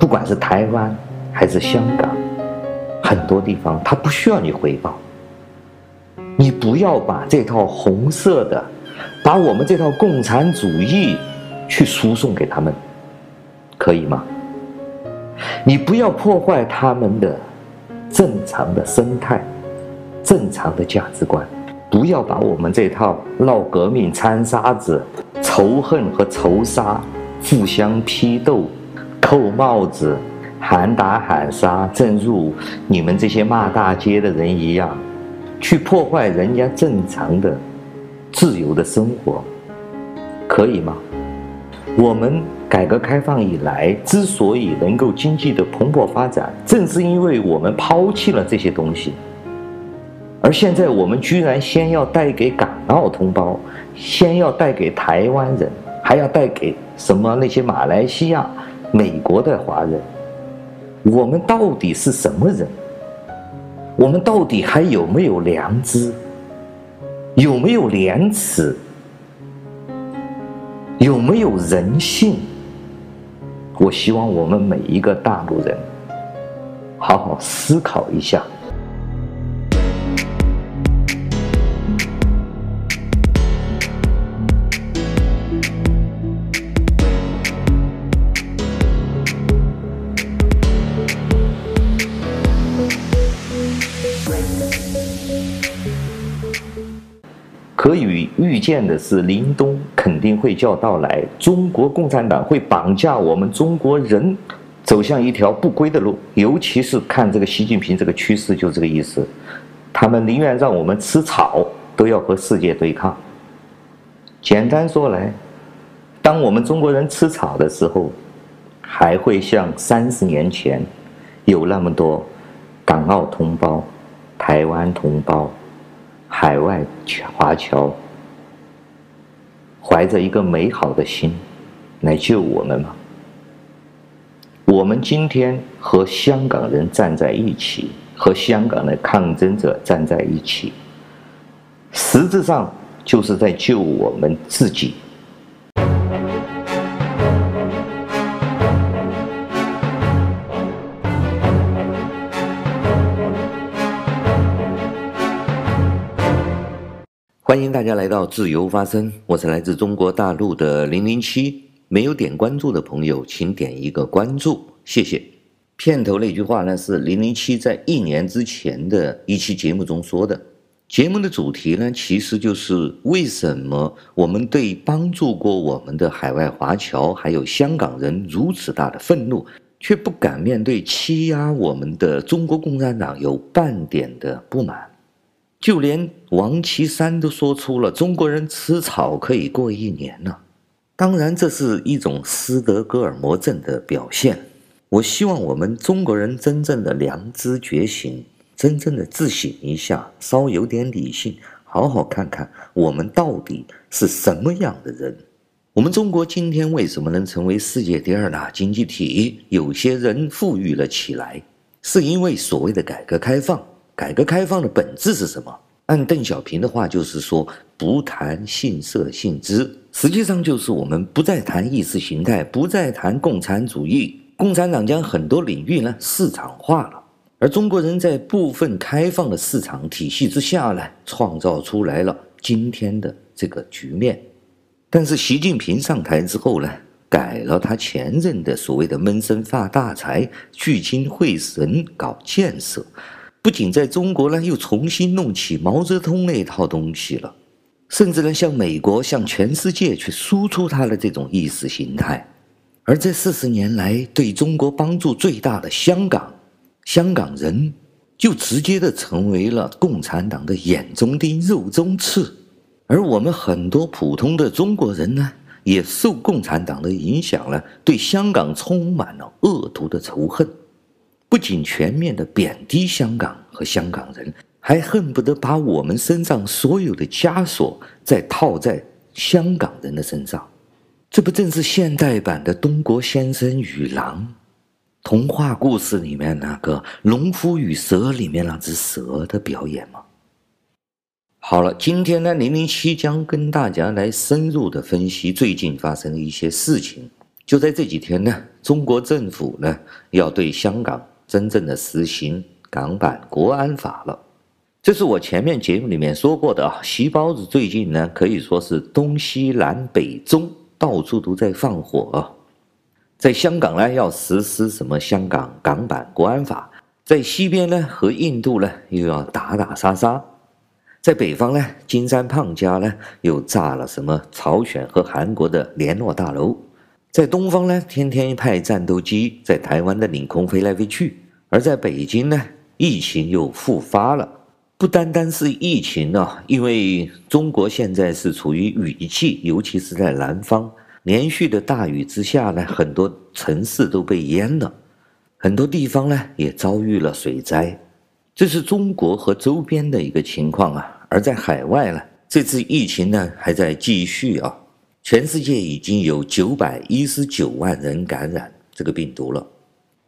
不管是台湾还是香港，很多地方他不需要你回报。你不要把这套红色的，把我们这套共产主义去输送给他们，可以吗？你不要破坏他们的正常的生态、正常的价值观，不要把我们这套闹革命、掺沙子、仇恨和仇杀、互相批斗、扣帽子、喊打喊杀，正如你们这些骂大街的人一样，去破坏人家正常的、自由的生活，可以吗？我们。改革开放以来，之所以能够经济的蓬勃发展，正是因为我们抛弃了这些东西。而现在，我们居然先要带给港澳同胞，先要带给台湾人，还要带给什么那些马来西亚、美国的华人。我们到底是什么人？我们到底还有没有良知？有没有廉耻？有没有人性？我希望我们每一个大陆人好好思考一下。见的是，林东肯定会叫到来。中国共产党会绑架我们中国人，走向一条不归的路。尤其是看这个习近平这个趋势，就这个意思。他们宁愿让我们吃草，都要和世界对抗。简单说来，当我们中国人吃草的时候，还会像三十年前，有那么多港澳同胞、台湾同胞。海外华侨怀着一个美好的心来救我们吗？我们今天和香港人站在一起，和香港的抗争者站在一起，实质上就是在救我们自己。欢迎大家来到自由发声，我是来自中国大陆的零零七。没有点关注的朋友，请点一个关注，谢谢。片头那句话呢，是零零七在一年之前的一期节目中说的。节目的主题呢，其实就是为什么我们对帮助过我们的海外华侨还有香港人如此大的愤怒，却不敢面对欺压我们的中国共产党有半点的不满。就连王岐山都说出了中国人吃草可以过一年呢。当然，这是一种斯德哥尔摩症的表现。我希望我们中国人真正的良知觉醒，真正的自省一下，稍有点理性，好好看看我们到底是什么样的人。我们中国今天为什么能成为世界第二大经济体？有些人富裕了起来，是因为所谓的改革开放。改革开放的本质是什么？按邓小平的话，就是说不谈性色性质，实际上就是我们不再谈意识形态，不再谈共产主义。共产党将很多领域呢市场化了，而中国人在部分开放的市场体系之下呢，创造出来了今天的这个局面。但是习近平上台之后呢，改了他前任的所谓的闷声发大财、聚精会神搞建设。不仅在中国呢，又重新弄起毛泽东那套东西了，甚至呢，向美国、向全世界去输出他的这种意识形态。而这四十年来，对中国帮助最大的香港，香港人就直接的成为了共产党的眼中钉、肉中刺。而我们很多普通的中国人呢，也受共产党的影响了，对香港充满了恶毒的仇恨。不仅全面的贬低香港和香港人，还恨不得把我们身上所有的枷锁再套在香港人的身上。这不正是现代版的《东郭先生与狼》童话故事里面那个农夫与蛇里面那只蛇的表演吗？好了，今天呢，零零七将跟大家来深入的分析最近发生的一些事情。就在这几天呢，中国政府呢要对香港真正的实行港版国安法了。这是我前面节目里面说过的啊，习包子最近呢可以说是东西南北中到处都在放火。在香港呢要实施什么香港港版国安法，在西边呢和印度呢又要打打杀杀，在北方呢金山胖家呢又炸了什么朝鲜和韩国的联络大楼，在东方呢天天派战斗机在台湾的领空飞来飞去，而在北京呢疫情又复发了。不单单是疫情啊，因为中国现在是处于雨季，尤其是在南方，连续的大雨之下呢，很多城市都被淹了，很多地方呢也遭遇了水灾。这是中国和周边的一个情况啊。而在海外呢，这次疫情呢还在继续啊，全世界已经有九百一十九万人感染这个病毒了，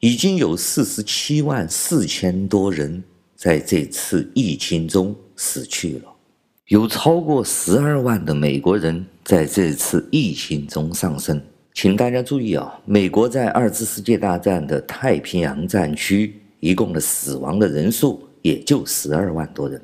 已经有四十七万四千多人。在这次疫情中死去了，有超过十二万的美国人在这次疫情中丧生。请大家注意啊，美国在二次世界大战的太平洋战区一共的死亡的人数也就十二万多人。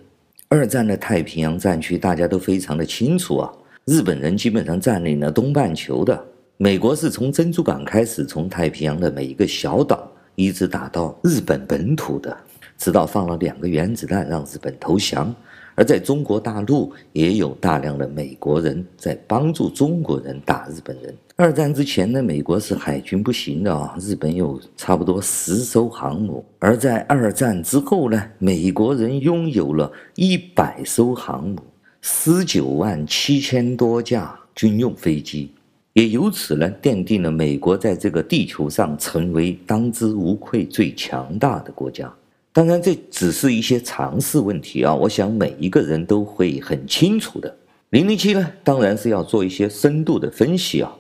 二战的太平洋战区大家都非常的清楚啊，日本人基本上占领了东半球的，美国是从珍珠港开始，从太平洋的每一个小岛一直打到日本本土的。直到放了两个原子弹让日本投降，而在中国大陆也有大量的美国人在帮助中国人打日本人。二战之前呢，美国是海军不行的啊，日本有差不多十艘航母；而在二战之后呢，美国人拥有了一百艘航母，十九万七千多架军用飞机，也由此呢奠定了美国在这个地球上成为当之无愧最强大的国家。当然，这只是一些常识问题啊！我想每一个人都会很清楚的。零零七呢，当然是要做一些深度的分析啊。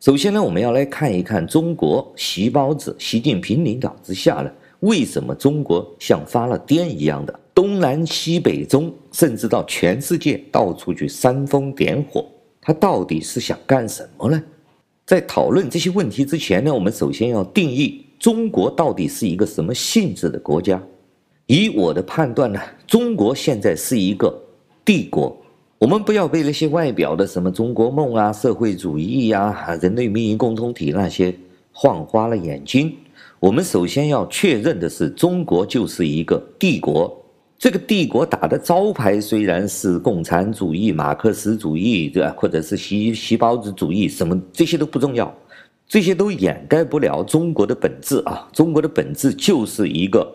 首先呢，我们要来看一看中国习包子、习近平领导之下呢，为什么中国像发了癫一样的东南西北中，甚至到全世界到处去煽风点火？他到底是想干什么呢？在讨论这些问题之前呢，我们首先要定义中国到底是一个什么性质的国家。以我的判断呢，中国现在是一个帝国。我们不要被那些外表的什么中国梦啊、社会主义呀、人类命运共同体那些晃花了眼睛。我们首先要确认的是，中国就是一个帝国。这个帝国打的招牌虽然是共产主义、马克思主义，对吧？或者是习习包子主义，什么这些都不重要，这些都掩盖不了中国的本质啊！中国的本质就是一个。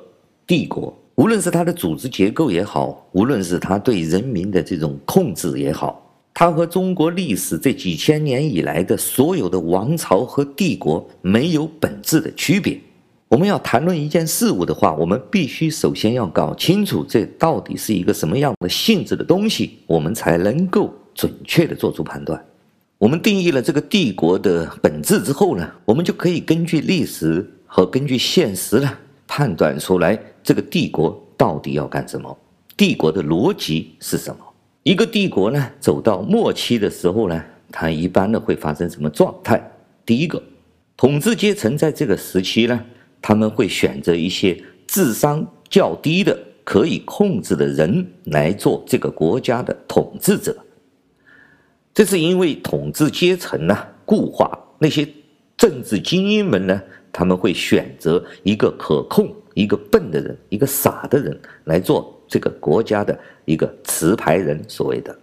帝国，无论是它的组织结构也好，无论是它对人民的这种控制也好，它和中国历史这几千年以来的所有的王朝和帝国没有本质的区别。我们要谈论一件事物的话，我们必须首先要搞清楚这到底是一个什么样的性质的东西，我们才能够准确地做出判断。我们定义了这个帝国的本质之后呢，我们就可以根据历史和根据现实呢，判断出来。这个帝国到底要干什么？帝国的逻辑是什么？一个帝国呢，走到末期的时候呢，它一般呢会发生什么状态？第一个，统治阶层在这个时期呢，他们会选择一些智商较低的可以控制的人来做这个国家的统治者。这是因为统治阶层呢固化，那些政治精英们呢，他们会选择一个可控。一个笨的人，一个傻的人来做这个国家的一个持牌人，所谓的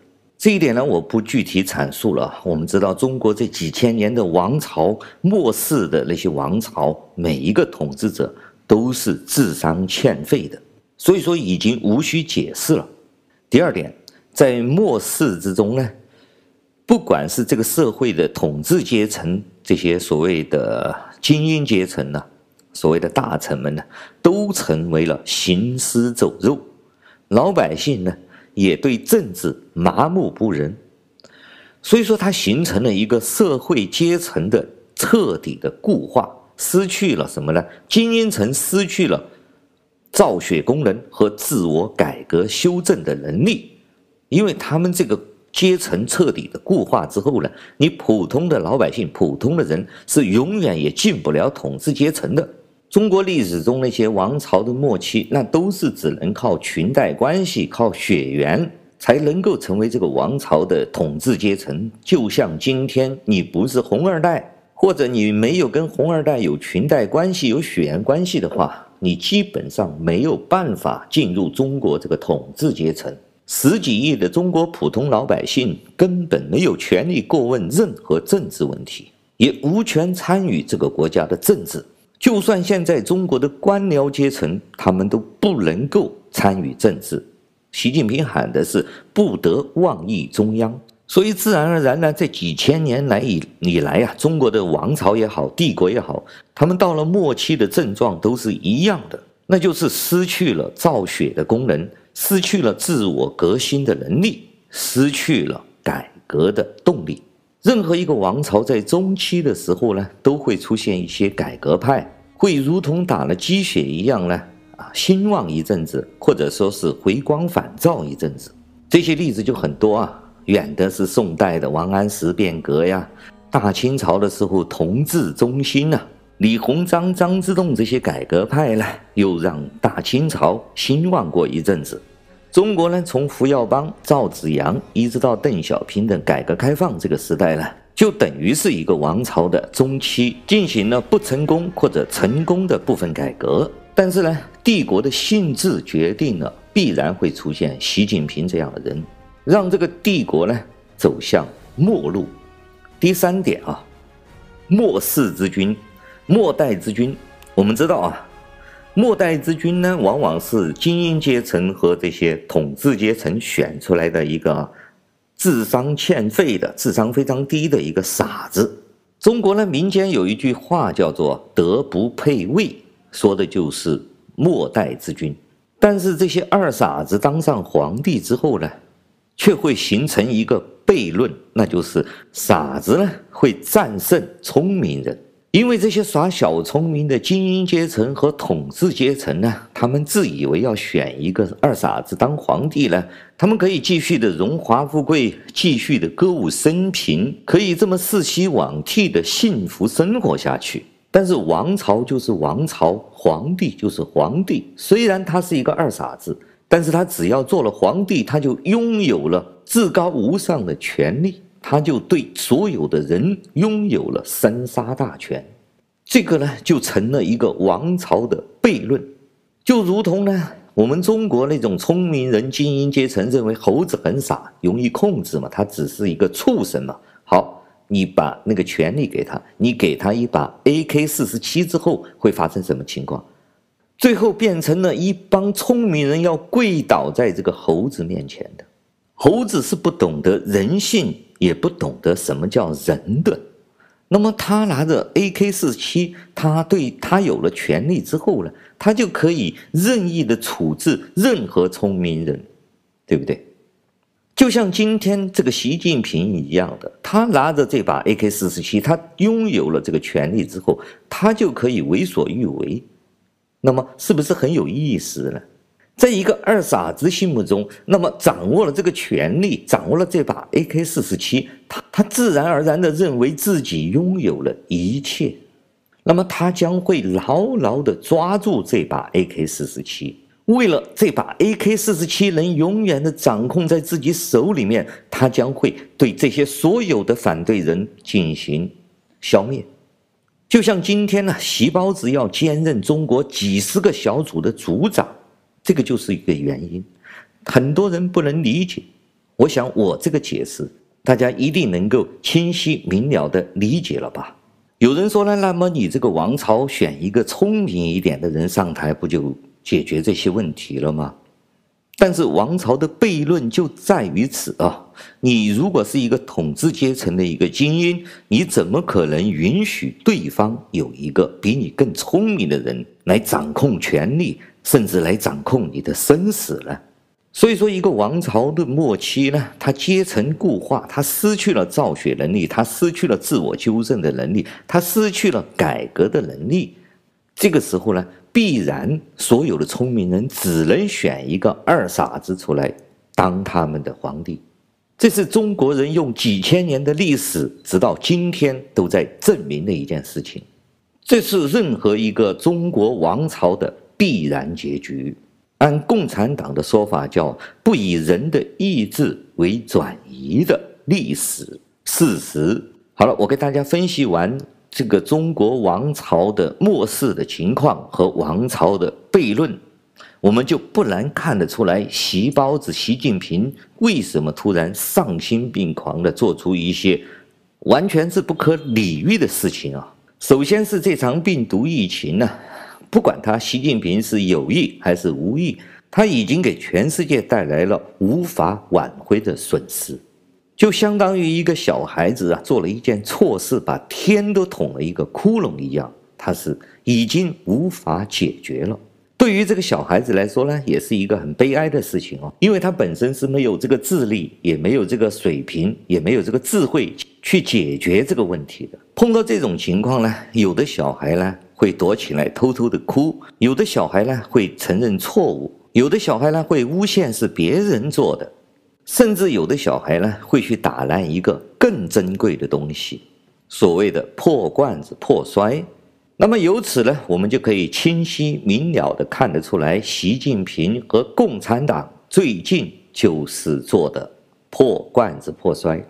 这一点呢，我不具体阐述了。我们知道，中国这几千年的王朝，末世的那些王朝，每一个统治者都是智商欠费的，所以说已经无需解释了。第二点，在末世之中呢，不管是这个社会的统治阶层，这些所谓的精英阶层呢。所谓的大臣们呢，都成为了行尸走肉，老百姓呢也对政治麻木不仁，所以说它形成了一个社会阶层的彻底的固化，失去了什么呢？精英层失去了造血功能和自我改革修正的能力，因为他们这个阶层彻底的固化之后呢，你普通的老百姓、普通的人是永远也进不了统治阶层的。中国历史中那些王朝的末期，那都是只能靠裙带关系、靠血缘才能够成为这个王朝的统治阶层。就像今天，你不是红二代，或者你没有跟红二代有裙带关系、有血缘关系的话，你基本上没有办法进入中国这个统治阶层。十几亿的中国普通老百姓根本没有权利过问任何政治问题，也无权参与这个国家的政治。就算现在中国的官僚阶层，他们都不能够参与政治。习近平喊的是不得妄议中央，所以自然而然呢，这几千年来以以来啊，中国的王朝也好，帝国也好，他们到了末期的症状都是一样的，那就是失去了造血的功能，失去了自我革新的能力，失去了改革的动力。任何一个王朝在中期的时候呢，都会出现一些改革派，会如同打了鸡血一样呢，啊，兴旺一阵子，或者说是回光返照一阵子。这些例子就很多啊，远的是宋代的王安石变革呀，大清朝的时候同治中兴啊，李鸿章、张之洞这些改革派呢，又让大清朝兴旺过一阵子。中国呢，从胡耀邦、赵紫阳一直到邓小平的改革开放这个时代呢，就等于是一个王朝的中期，进行了不成功或者成功的部分改革。但是呢，帝国的性质决定了必然会出现习近平这样的人，让这个帝国呢走向末路。第三点啊，末世之君、末代之君，我们知道啊。末代之君呢，往往是精英阶层和这些统治阶层选出来的一个智商欠费的、智商非常低的一个傻子。中国呢，民间有一句话叫做“德不配位”，说的就是末代之君。但是这些二傻子当上皇帝之后呢，却会形成一个悖论，那就是傻子呢会战胜聪明人。因为这些耍小聪明的精英阶层和统治阶层呢，他们自以为要选一个二傻子当皇帝呢，他们可以继续的荣华富贵，继续的歌舞升平，可以这么世袭罔替的幸福生活下去。但是王朝就是王朝，皇帝就是皇帝。虽然他是一个二傻子，但是他只要做了皇帝，他就拥有了至高无上的权力。他就对所有的人拥有了生杀大权，这个呢就成了一个王朝的悖论，就如同呢我们中国那种聪明人精英阶层认为猴子很傻，容易控制嘛，他只是一个畜生嘛。好，你把那个权力给他，你给他一把 AK 四十七之后会发生什么情况？最后变成了一帮聪明人要跪倒在这个猴子面前的，猴子是不懂得人性。也不懂得什么叫人的，那么他拿着 AK-47，他对他有了权力之后呢，他就可以任意的处置任何聪明人，对不对？就像今天这个习近平一样的，他拿着这把 AK-47，他拥有了这个权力之后，他就可以为所欲为，那么是不是很有意思呢？在一个二傻子心目中，那么掌握了这个权力，掌握了这把 AK 四十七，他他自然而然的认为自己拥有了一切，那么他将会牢牢的抓住这把 AK 四十七，为了这把 AK 四十七能永远的掌控在自己手里面，他将会对这些所有的反对人进行消灭，就像今天呢，习包子要兼任中国几十个小组的组长。这个就是一个原因，很多人不能理解。我想我这个解释，大家一定能够清晰明了地理解了吧？有人说呢，那么你这个王朝选一个聪明一点的人上台，不就解决这些问题了吗？但是王朝的悖论就在于此啊！你如果是一个统治阶层的一个精英，你怎么可能允许对方有一个比你更聪明的人来掌控权力？甚至来掌控你的生死了。所以说，一个王朝的末期呢，它阶层固化，它失去了造血能力，它失去了自我纠正的能力，它失去了改革的能力。这个时候呢，必然所有的聪明人只能选一个二傻子出来当他们的皇帝。这是中国人用几千年的历史，直到今天都在证明的一件事情。这是任何一个中国王朝的必然结局。按共产党的说法，叫不以人的意志为转移的历史事实。好了，我给大家分析完这个中国王朝的末世的情况和王朝的悖论，我们就不难看得出来，习包子习近平为什么突然丧心病狂地做出一些完全是不可理喻的事情啊！首先是这场病毒疫情呢、不管他习近平是有意还是无意，他已经给全世界带来了无法挽回的损失，就相当于一个小孩子啊做了一件错事，把天都捅了一个窟窿一样，他是已经无法解决了。对于这个小孩子来说呢，也是一个很悲哀的事情哦，因为他本身是没有这个智力，也没有这个水平，也没有这个智慧去解决这个问题的。碰到这种情况呢，有的小孩呢。会躲起来偷偷的哭，有的小孩呢会承认错误，有的小孩呢会诬陷是别人做的，甚至有的小孩呢会去打烂一个更珍贵的东西，所谓的破罐子破摔。那么由此呢，我们就可以清晰明了的看得出来，习近平和共产党最近就是做的破罐子破摔。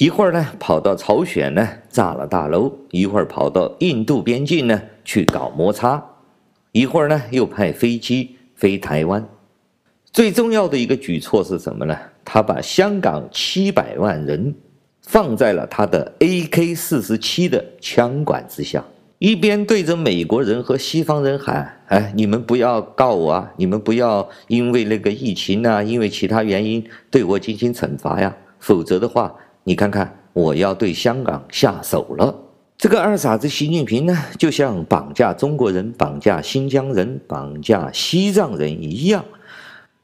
一会儿呢，跑到朝鲜呢炸了大楼；一会儿跑到印度边境呢去搞摩擦；一会儿呢又派飞机飞台湾。最重要的一个举措是什么呢？他把香港七百万人放在了他的 AK 四十七的枪管之下，一边对着美国人和西方人喊：“哎，你们不要告我啊！你们不要因为那个疫情啊，因为其他原因对我进行惩罚呀，否则的话。”你看看，我要对香港下手了。这个二傻子习近平呢，就像绑架中国人、绑架新疆人、绑架西藏人一样。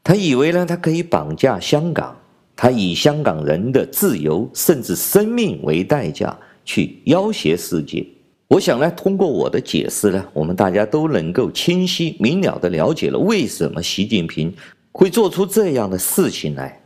他以为呢，他可以绑架香港，他以香港人的自由甚至生命为代价去要挟世界。我想呢，通过我的解释呢，我们大家都能够清晰明了地了解了为什么习近平会做出这样的事情来。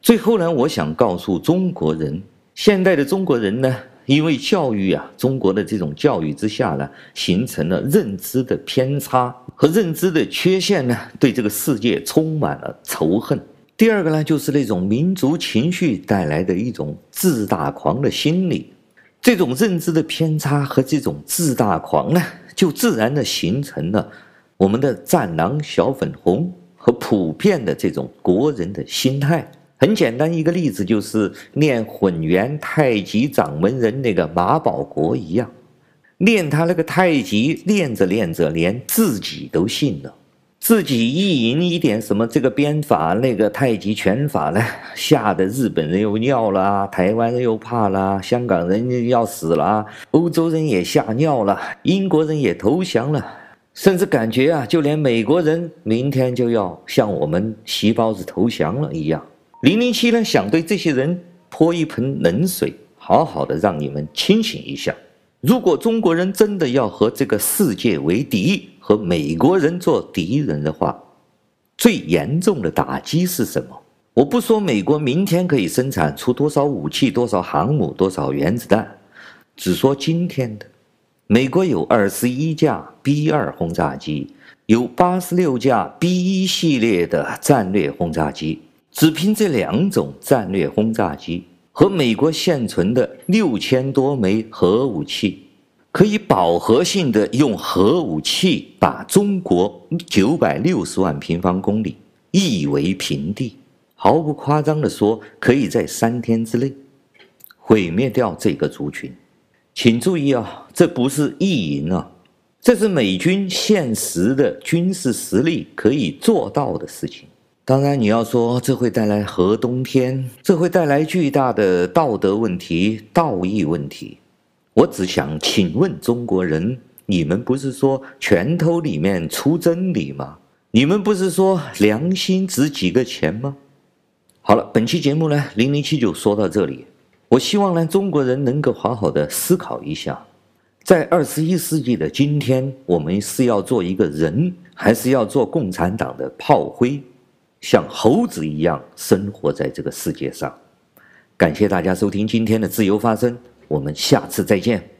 最后呢，我想告诉中国人，现代的中国人呢，因为教育啊，中国的这种教育之下呢，形成了认知的偏差和认知的缺陷呢，对这个世界充满了仇恨。第二个呢，就是那种民族情绪带来的一种自大狂的心理，这种认知的偏差和这种自大狂呢，就自然的形成了我们的战狼小粉红和普遍的这种国人的心态。很简单一个例子，就是练混元太极掌门人那个马保国一样，练他那个太极，练着练着，连自己都信了。自己意淫一点什么这个鞭法，那个太极拳法呢，吓得日本人又尿了，台湾人又怕了，香港人要死了，欧洲人也吓尿了，英国人也投降了，甚至感觉啊，就连美国人明天就要向我们习包子投降了一样。零零七呢，想对这些人泼一盆冷水，好好的让你们清醒一下。如果中国人真的要和这个世界为敌，和美国人做敌人的话，最严重的打击是什么？我不说美国明天可以生产出多少武器、多少航母、多少原子弹，只说今天的，美国有二十一架 B 二轰炸机，有八十六架 B 一系列的战略轰炸机。只凭这两种战略轰炸机和美国现存的六千多枚核武器，可以饱和性的用核武器把中国九百六十万平方公里夷为平地。毫不夸张的说，可以在三天之内毁灭掉这个族群。请注意啊，这不是意淫啊，这是美军现实的军事实力可以做到的事情。当然，你要说这会带来核冬天，这会带来巨大的道德问题、道义问题。我只想请问中国人：你们不是说拳头里面出真理吗？你们不是说良心值几个钱吗？好了，本期节目呢，零零七就说到这里。我希望呢，中国人能够好好的思考一下，在二十一世纪的今天，我们是要做一个人，还是要做共产党的炮灰？像猴子一样生活在这个世界上，感谢大家收听今天的自由发声，我们下次再见。